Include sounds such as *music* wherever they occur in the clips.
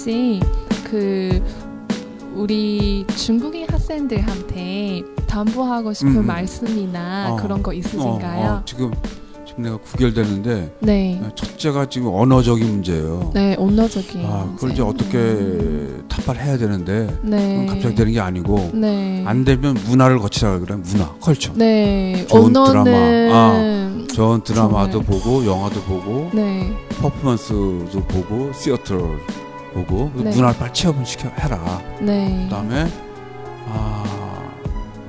혹시 그 우리 중국인 학생들한테 담보하고 싶은 음, 음. 말씀이나 어. 그런 거 있으신가요? 어, 어, 지금 지금 내가 구결되는데 네. 첫째가 지금 언어적인 문제예요. 네, 언어적인. 아, 그걸 이제. 어떻게 타파를 해야 되는데 네. 갑자기 되는 게 아니고 네. 안 되면 문화를 거치라 그래 문화 컬처. 네. 좋은 언어는 드라마. 좋은 드라마도 정말. 보고 영화도 보고 네. 퍼포먼스도 보고 theater를 보고 네. 문화를 빨리 체험을 시켜 해라. 네. 그다음에 아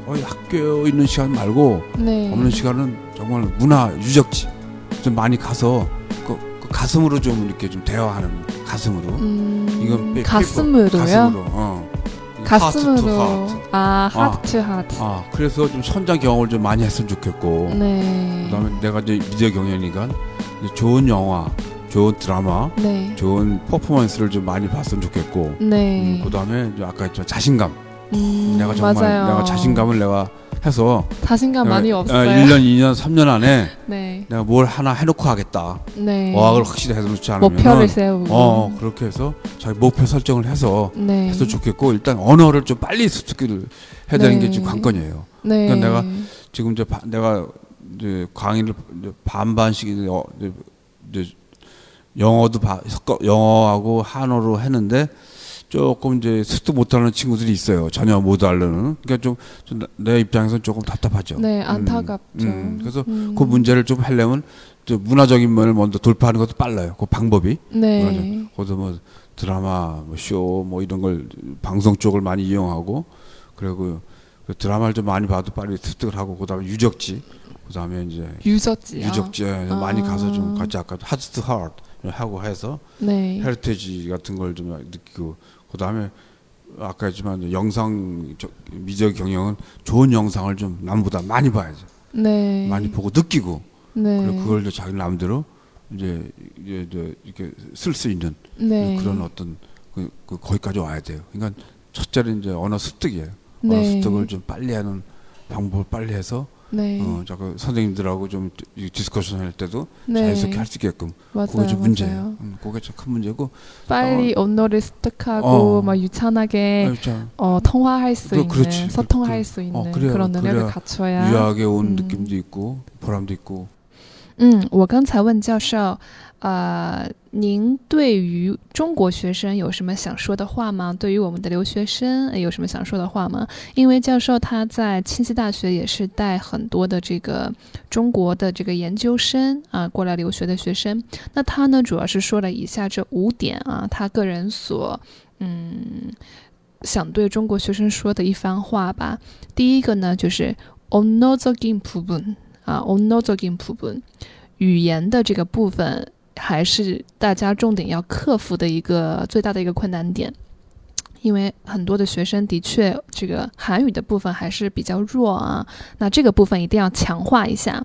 거의 학교에 있는 시간 말고 네. 없는 시간은 정말 문화 유적지 좀 많이 가서 그, 그 가슴으로 좀 이렇게 좀 대화하는 가슴으로 음, 이건 페- 가슴으로요? 가슴으로 어. 가슴으로. 하트 투 하트. 아, 아. 하트 하트. 아 그래서 좀 현장 경험을 좀 많이 했으면 좋겠고 네. 그다음에 내가 이제 미디어 경영이니까 좋은 영화 좋은 드라마 네. 좋은 퍼포먼스를 좀 많이 봤으면 좋겠고 네. 음, 그다음에 아까 했지만 자신감 음, 내가 정말 맞아요. 내가 자신감을 내가 해서 자신감 내가, 많이 어, 없어요. 1년 2년 3년 안에 *laughs* 네. 내가 뭘 하나 해놓고 하겠다 네. 어학을 확실히 해놓지 않으면 목표를 세우고. 어 그렇게 해서 자기 목표 설정을 해서 네. 해서 좋겠고 일단 언어를 좀 빨리 습득을 해야 되는 네. 게 지금 관건이에요. 네. 그러니까 내가 지금 이제 바- 내가 이제 강의를 이제 반반씩 이제 어, 이제, 이제 영어도 바, 섞어 영어하고 한어로 했는데 조금 이제 습득 못하는 친구들이 있어요. 전혀 못 알려는. 그러니까 좀 내 입장에서는 조금 답답하죠. 네, 음, 안타깝죠. 음, 그래서 음. 그 문제를 좀 하려면 저 문화적인 면을 먼저 돌파하는 것도 빨라요. 그 방법이. 네. 거기서 뭐 드라마, 뭐 쇼, 뭐 이런 걸 방송 쪽을 많이 이용하고 그리고 그 드라마를 좀 많이 봐도 빨리 습득을 하고 그다음에 유적지, 그다음에 이제 유적지요. 유적지에 아. 많이 가서 좀 같이 아까 하트 투 하트 하고 해서 네. heritage 같은 걸 좀 느끼고 그다음에 아까 했지만 영상 저- 미디어 경영은 좋은 영상을 좀 남보다 많이 봐야죠. 네. 많이 보고 느끼고 네. 그리고 그걸 이제 자기 이제 이제 이제 이렇게 쓸 수 있는 네. 그런 어떤 그, 그 거기까지 와야 돼요. 그러니까 첫째는 이제 언어 습득이에요. 언어 네. 습득을 좀 빨리 하는 방법을 빨리 해서 네. 어, 자꾸 선생님들하고 좀이 discussion 할 때도 네. 자연스럽게 할 수 있게끔 맞아요. 그게 좀 문제예요. 음, 그게 좀큰 문제고. 빨리 언어를 습득하고 어. 막 유창하게 아유, 참 어, 통화할 수 그- 있는 그렇지. 그- 소통할 그- 수 있는 어, 그래요. 그런 능력을 갖춰야. 유학에 온 음. 느낌도 있고 보람도 있고. 嗯我刚才问教授呃您对于中国学生有什么想说的话吗？对于我们的留学生有什么想说的话吗？因为教授他在庆熙大学也是带很多的这个中国的这个研究生啊过来留学的学生。那他呢主要是说了以下这五点啊他个人所嗯想对中国学生说的一番话吧。第一个呢就是 ongozogimproblem 啊 ongozogimproblem 语言的这个部分还是大家重点要克服的一个最大的一个困难点，因为很多的学生的确这个韩语的部分还是比较弱啊，那这个部分一定要强化一下。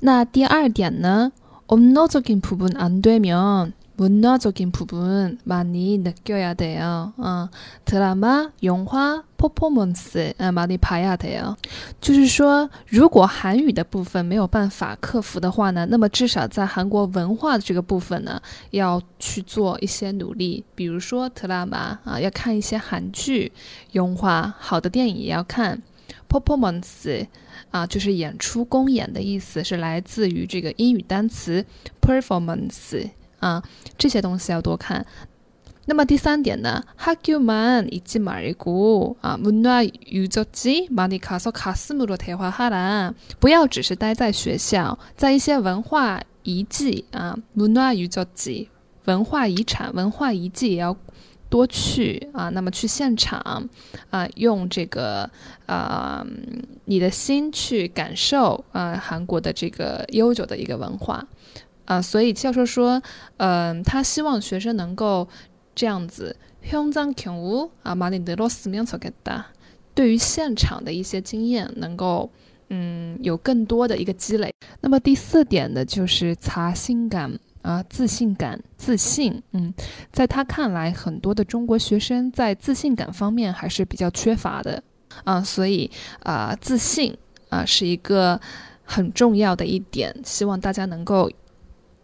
那第二点呢，언어적인部分안되면 문화적인部分많이 느껴야 돼요。嗯，드라마、영화、performance，呃，많이 봐야 돼요。就是说，如果韩语的部分没有办法克服的话呢，那么至少在韩国文化的这个部分呢，要去做一些努力。比如说特拉玛啊，要看一些韩剧，用化好的电影也要看。performance 啊，就是演出公演的意思，是来自于这个英语单词 performance 啊，这些东西要多看。那么第三点呢，학교만있지말고啊，문화유적지많이가서가슴으로대화하라。不要只是待在学校，在一些文化遗迹啊，문화유적지文化遗产、文化遗迹也要多去啊。那么去现场啊，用这个啊你的心去感受啊韩国的这个悠久的一个文化 啊。所以教授说，嗯、他希望学生能够。这样子，현장경우啊，많이늘었으면좋겠다。对于现场的一些经验，能够嗯有更多的一个积累。那么第四点呢，就是자신感啊，自信感、自信。嗯，在他看来，很多的中国学生在自信感方面还是比较缺乏的啊，所以啊，自信啊是一个很重要的一点，希望大家能够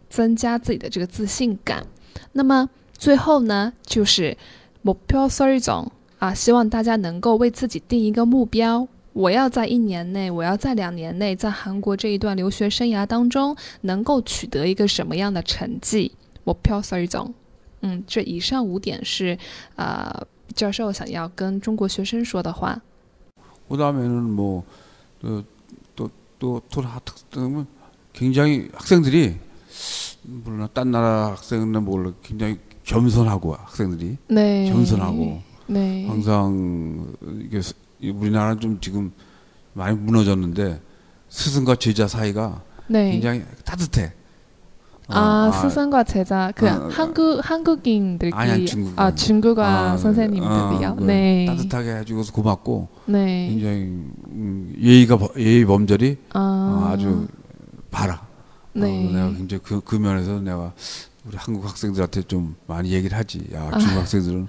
增加自己的这个自信感。那么。 最后呢，就是目标설정啊，希望大家能够为自己定一个目标。我要在一年内，我要在两年内，在韩国这一段留学生涯当中，能够取得一个什么样的成绩？目标설정。嗯，这以上五点是，呃，教授想要跟中国学生说的话。그다음에는뭐또또또또특은굉장히학생들이 물론 딴 나라 학생은 몰라 굉장히 겸손하고 학생들이 네 겸손하고 네 항상 이게 우리나라는 좀 지금 많이 무너졌는데 스승과 제자 사이가굉네 장히 따뜻해 아, 스승과 제자 그 어, 한국 한국인들끼리 아니, 중국인. 아 중국어 아, 선생님들이요. 어, 그 네. 따뜻하게 해주고서 고맙고 네. 굉장히 음, 예의가 버- 예의 범절이 아, 어, 아주 바라. 네. 어, 내가 굉장히 그, 그 면에서 내가 우리 한국 학생들한테 좀 많이 얘기를 하지. 야 아. 중국 학생들은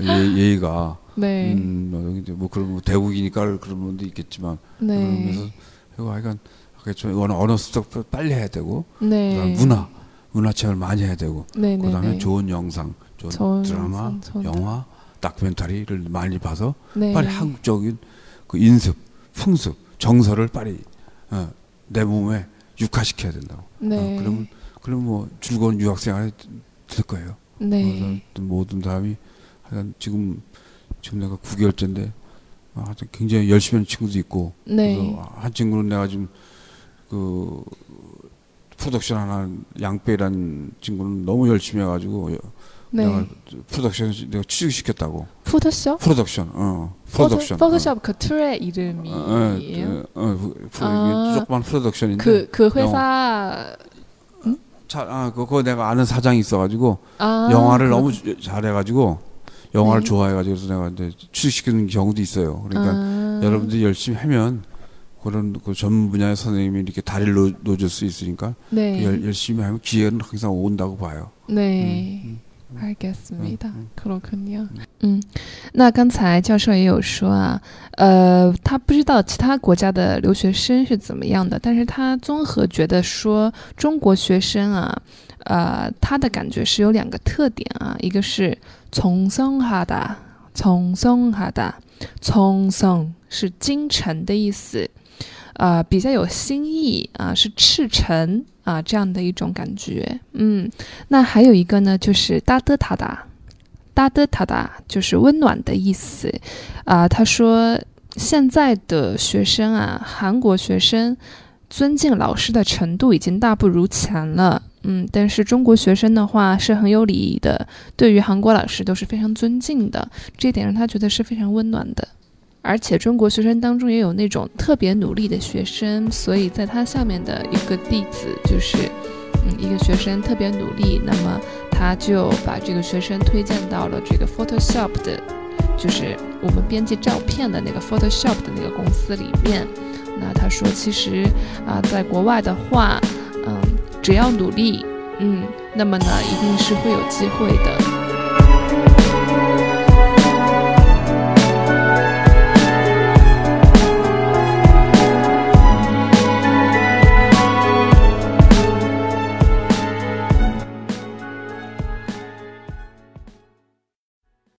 예, 예의가 네. 음, 뭐, 뭐 그런 뭐 대국이니까 그런 분도 있겠지만 네. 그러면서 이거 하여간 좀 언어, 언어 습득 빨리 해야 되고 네. 그다음 문화 문화 체험을 많이 해야 되고 네, 네, 그다음에 네. 좋은 영상, 좋은, 좋은 드라마, 영상, 좋은 영화, 다큐멘터리를 많이 봐서 네. 빨리 한국적인 그 인습, 풍습, 정서를 빨리 어, 내 몸에 육화시켜야 된다고. 네. 어, 그러면 그럼 뭐 즐거운 유학생활이 될 거예요. 네. 그래서 또 모든 사람이 하여간 지금 지금 내가 9개월째인데 아, 하여튼 굉장히 열심히 하는 친구도 있고 네. 그래서 한 친구는 내가 지금 그 프로덕션 하나 양빼라는 친구는 너무 열심히 해가지고 내가 네. 프로덕션 내가 취직시켰다고 포토샵? 프로덕션 어 프로덕션 포토샵 그 툴의 어, 이름이에요. 어, 어, 어, 프- 프로- 아. 이게 조그만 프로덕션인데 그, 그 회사, 차, 아, 그거 내가 아는 사장이 있어가지고 아. 영화를 그렇- 너무 주- 잘해가지고 영화를 네. 좋아해가지고 그래서 내가 이제 취직시키는 경우도 있어요. 그러니까 아. 여러분들이 열심히 하면 그런 그 전문 분야의 선생님이 이렇게 다리를 놓, 놓을 수 있으니까 네. 열, 열심히 하면 기회는 항상 온다고 봐요. 네. 嗯 알겠습니다. 嗯 그렇군요.嗯，那刚才教授也有说啊，呃，他不知道其他国家的留学生是怎么样的，但是他综合觉得说中国学生啊，呃，他的感觉是有两个特点啊，一个是从松哈达，从松哈达，从松是精诚的意思，呃，比较有新意啊，是赤诚 啊这样的一种感觉，嗯。那还有一个呢，就是哒的塔达，哒的塔达就是温暖的意思啊、他说现在的学生啊，韩国学生尊敬老师的程度已经大不如前了。嗯，但是中国学生的话是很有礼仪的，对于韩国老师都是非常尊敬的，这一点让他觉得是非常温暖的。而且中国学生当中也有那种特别努力的学生，所以在他下面的一个弟子就是嗯，一个学生特别努力，那么他就把这个学生推荐到了这个 Photoshop 的，就是我们编辑照片的那个 Photoshop 的那个公司里面。那他说，其实啊、在国外的话，嗯，只要努力，嗯，那么呢，一定是会有机会的。